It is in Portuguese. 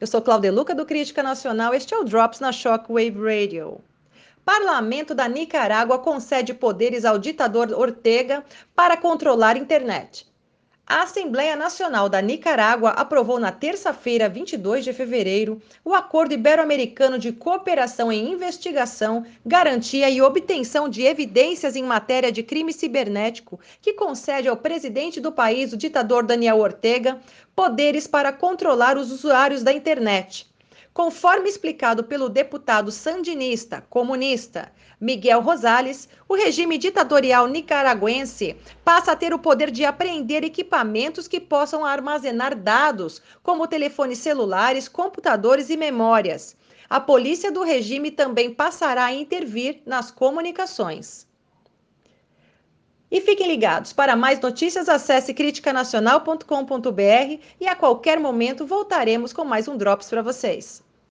Eu sou Cláudia Luca do Crítica Nacional. Este é o Drops na Shockwave Radio. Parlamento da Nicarágua concede poderes ao ditador Ortega para controlar a internet. A Assembleia Nacional da Nicarágua aprovou na terça-feira, 22 de fevereiro, o Acordo Ibero-Americano de Cooperação em Investigação, Garantia e Obtenção de Evidências em Matéria de Crime Cibernético, que concede ao presidente do país, o ditador Daniel Ortega, poderes para controlar os usuários da internet. Conforme explicado pelo deputado sandinista comunista Miguel Rosales, o regime ditatorial nicaragüense passa a ter o poder de apreender equipamentos que possam armazenar dados, como telefones celulares, computadores e memórias. A polícia do regime também passará a intervir nas comunicações. E fiquem ligados, para mais notícias acesse criticanacional.com.br e a qualquer momento voltaremos com mais um Drops para vocês.